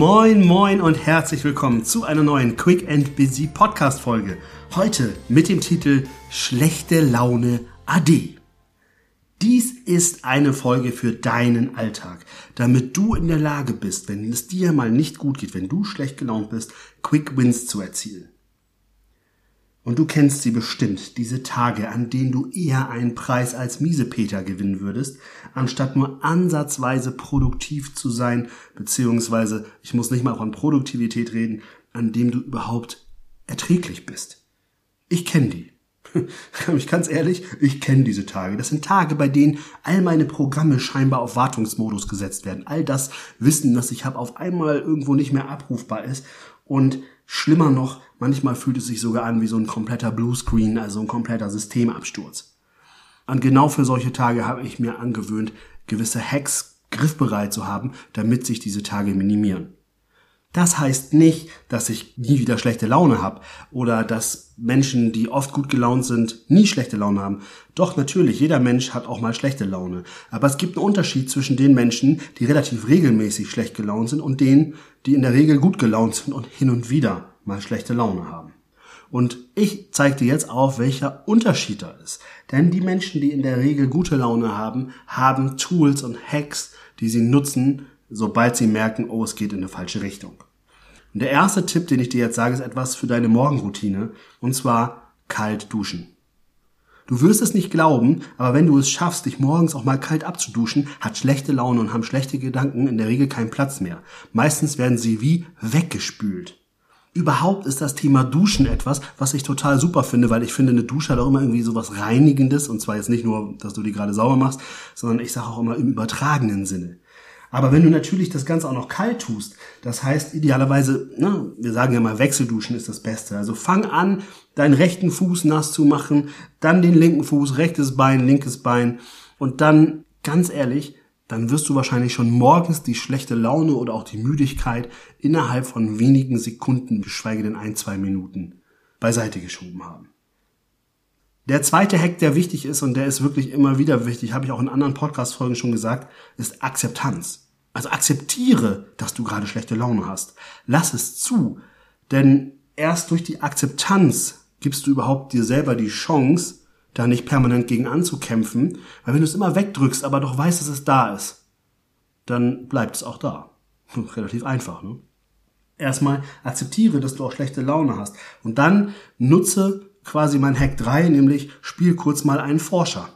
Moin, moin und herzlich willkommen zu einer neuen Quick and Busy Podcast Folge. Heute mit dem Titel Schlechte Laune AD. Dies ist eine Folge für deinen Alltag, damit du in der Lage bist, wenn es dir mal nicht gut geht, wenn du schlecht gelaunt bist, Quick Wins zu erzielen. Und du kennst sie bestimmt, diese Tage, an denen du eher einen Preis als Miesepeter gewinnen würdest, anstatt nur ansatzweise produktiv zu sein, beziehungsweise, ich muss nicht mal von Produktivität reden, an dem du überhaupt erträglich bist. Ich kenne die. Ich ganz ehrlich, ich kenne diese Tage. Das sind Tage, bei denen all meine Programme scheinbar auf Wartungsmodus gesetzt werden. All das Wissen, das ich habe, auf einmal irgendwo nicht mehr abrufbar ist. Und schlimmer noch, manchmal fühlt es sich sogar an wie so ein kompletter Bluescreen, also ein kompletter Systemabsturz. Und genau für solche Tage habe ich mir angewöhnt, gewisse Hacks griffbereit zu haben, damit sich diese Tage minimieren. Das heißt nicht, dass ich nie wieder schlechte Laune habe oder dass Menschen, die oft gut gelaunt sind, nie schlechte Laune haben. Doch natürlich, jeder Mensch hat auch mal schlechte Laune. Aber es gibt einen Unterschied zwischen den Menschen, die relativ regelmäßig schlecht gelaunt sind und denen, die in der Regel gut gelaunt sind und hin und wieder mal schlechte Laune haben. Und ich zeige dir jetzt auf, welcher Unterschied da ist. Denn die Menschen, die in der Regel gute Laune haben, haben Tools und Hacks, die sie nutzen, sobald sie merken, oh, es geht in eine falsche Richtung. Und der erste Tipp, den ich dir jetzt sage, ist etwas für deine Morgenroutine, und zwar kalt duschen. Du wirst es nicht glauben, aber wenn du es schaffst, dich morgens auch mal kalt abzuduschen, hat schlechte Laune und haben schlechte Gedanken in der Regel keinen Platz mehr. Meistens werden sie wie weggespült. Überhaupt ist das Thema Duschen etwas, was ich total super finde, weil ich finde, eine Dusche hat auch immer irgendwie so was Reinigendes und zwar jetzt nicht nur, dass du die gerade sauber machst, sondern ich sage auch immer im übertragenen Sinne. Aber wenn du natürlich das Ganze auch noch kalt tust, das heißt idealerweise, ne, wir sagen ja mal Wechselduschen ist das Beste. Also fang an, deinen rechten Fuß nass zu machen, dann den linken Fuß, rechtes Bein, linkes Bein und dann, ganz ehrlich, dann wirst du wahrscheinlich schon morgens die schlechte Laune oder auch die Müdigkeit innerhalb von wenigen Sekunden, geschweige denn ein, zwei Minuten, beiseite geschoben haben. Der zweite Hack, der wichtig ist und der ist wirklich immer wieder wichtig, habe ich auch in anderen Podcast-Folgen schon gesagt, ist Akzeptanz. Also akzeptiere, dass du gerade schlechte Laune hast. Lass es zu. Denn erst durch die Akzeptanz gibst du überhaupt dir selber die Chance, da nicht permanent gegen anzukämpfen. Weil wenn du es immer wegdrückst, aber doch weißt, dass es da ist, dann bleibt es auch da. Relativ einfach, ne? Erstmal akzeptiere, dass du auch schlechte Laune hast. Und dann nutze quasi mein Hack 3, nämlich spiel kurz mal einen Forscher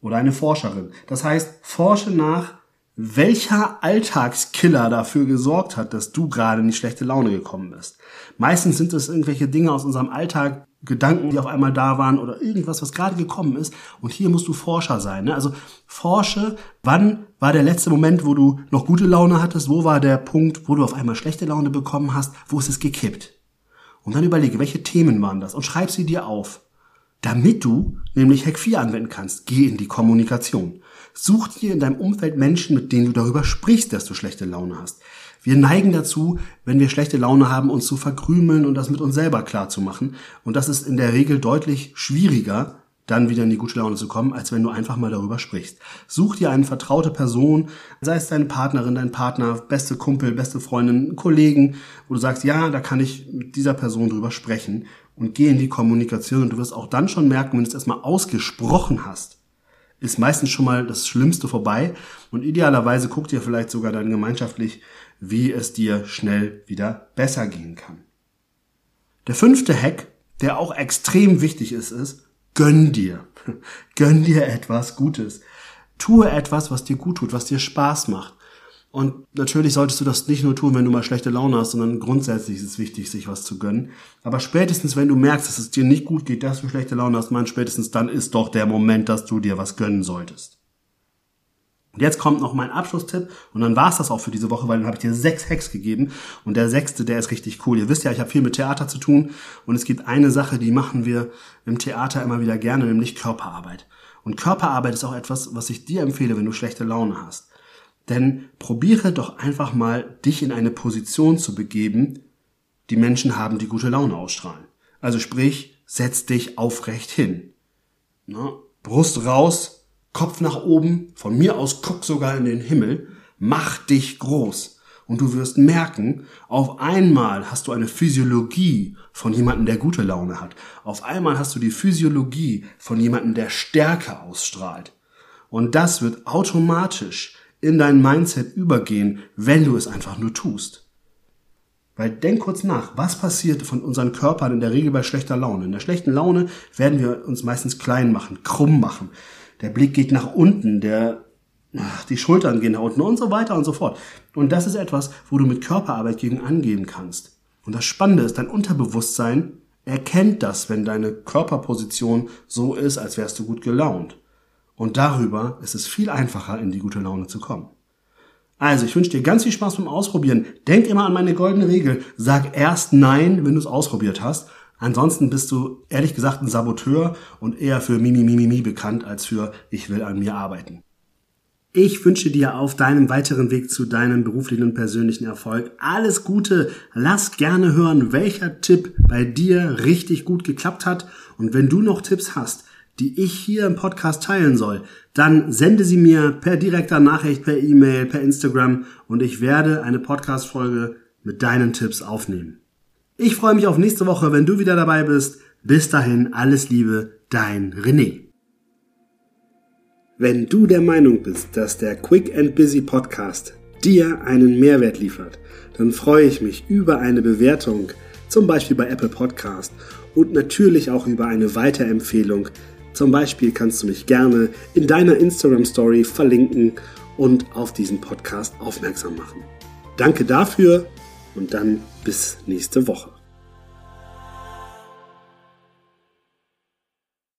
oder eine Forscherin. Das heißt, forsche nach, welcher Alltagskiller dafür gesorgt hat, dass du gerade in die schlechte Laune gekommen bist. Meistens sind es irgendwelche Dinge aus unserem Alltag, Gedanken, die auf einmal da waren oder irgendwas, was gerade gekommen ist. Und hier musst du Forscher sein. Ne? Also forsche, wann war der letzte Moment, wo du noch gute Laune hattest? Wo war der Punkt, wo du auf einmal schlechte Laune bekommen hast? Wo ist es gekippt? Und dann überlege, welche Themen waren das und schreib sie dir auf. Damit du nämlich Hack 4 anwenden kannst, geh in die Kommunikation. Such dir in deinem Umfeld Menschen, mit denen du darüber sprichst, dass du schlechte Laune hast. Wir neigen dazu, wenn wir schlechte Laune haben, uns zu verkrümeln und das mit uns selber klar zu machen. Und das ist in der Regel deutlich schwieriger, dann wieder in die gute Laune zu kommen, als wenn du einfach mal darüber sprichst. Such dir eine vertraute Person, sei es deine Partnerin, dein Partner, beste Kumpel, beste Freundin, Kollegen, wo du sagst, ja, da kann ich mit dieser Person drüber sprechen und geh in die Kommunikation und du wirst auch dann schon merken, wenn du es erstmal ausgesprochen hast, ist meistens schon mal das Schlimmste vorbei und idealerweise guckt dir vielleicht sogar dann gemeinschaftlich, wie es dir schnell wieder besser gehen kann. Der fünfte Hack, der auch extrem wichtig ist, ist, Gönn dir. Gönn dir etwas Gutes. Tue etwas, was dir gut tut, was dir Spaß macht. Und natürlich solltest du das nicht nur tun, wenn du mal schlechte Laune hast, sondern grundsätzlich ist es wichtig, sich was zu gönnen. Aber spätestens, wenn du merkst, dass es dir nicht gut geht, dass du schlechte Laune hast, man spätestens dann ist doch der Moment, dass du dir was gönnen solltest. Und jetzt kommt noch mein Abschlusstipp und dann war's das auch für diese Woche, weil dann habe ich dir sechs Hacks gegeben und der sechste, der ist richtig cool. Ihr wisst ja, ich habe viel mit Theater zu tun und es gibt eine Sache, die machen wir im Theater immer wieder gerne, nämlich Körperarbeit. Und Körperarbeit ist auch etwas, was ich dir empfehle, wenn du schlechte Laune hast. Denn probiere doch einfach mal, dich in eine Position zu begeben, die Menschen haben, die gute Laune ausstrahlen. Also sprich, setz dich aufrecht hin. Na, Brust raus, Kopf nach oben, von mir aus guck sogar in den Himmel, mach dich groß Und du wirst merken, auf einmal hast du eine Physiologie von jemandem, der gute Laune hat. Auf einmal hast du die Physiologie von jemandem, der Stärke ausstrahlt. Und das wird automatisch in dein Mindset übergehen, wenn du es einfach nur tust. Weil denk kurz nach, was passiert von unseren Körpern in der Regel bei schlechter Laune? In der schlechten Laune werden wir uns meistens klein machen, krumm machen. Der Blick geht nach unten, der, ach, die Schultern gehen nach unten und so weiter und so fort. Und das ist etwas, wo du mit Körperarbeit gegen angehen kannst. Und das Spannende ist, dein Unterbewusstsein erkennt das, wenn deine Körperposition so ist, als wärst du gut gelaunt. Und darüber ist es viel einfacher, in die gute Laune zu kommen. Also, ich wünsche dir ganz viel Spaß beim Ausprobieren. Denk immer an meine goldene Regel. Sag erst Nein, wenn du es ausprobiert hast. Ansonsten bist du ehrlich gesagt ein Saboteur und eher für Mimi Mimi Mi bekannt als für Ich will an mir arbeiten. Ich wünsche dir auf deinem weiteren Weg zu deinem beruflichen und persönlichen Erfolg alles Gute. Lass gerne hören, welcher Tipp bei dir richtig gut geklappt hat. Und wenn du noch Tipps hast, die ich hier im Podcast teilen soll, dann sende sie mir per direkter Nachricht, per E-Mail, per Instagram und ich werde eine Podcast-Folge mit deinen Tipps aufnehmen. Ich freue mich auf nächste Woche, wenn du wieder dabei bist. Bis dahin, alles Liebe, dein René. Wenn du der Meinung bist, dass der Quick and Busy Podcast dir einen Mehrwert liefert, dann freue ich mich über eine Bewertung, zum Beispiel bei Apple Podcast und natürlich auch über eine Weiterempfehlung zum Beispiel kannst du mich gerne in deiner Instagram Story verlinken und auf diesen Podcast aufmerksam machen. Danke dafür und dann bis nächste Woche.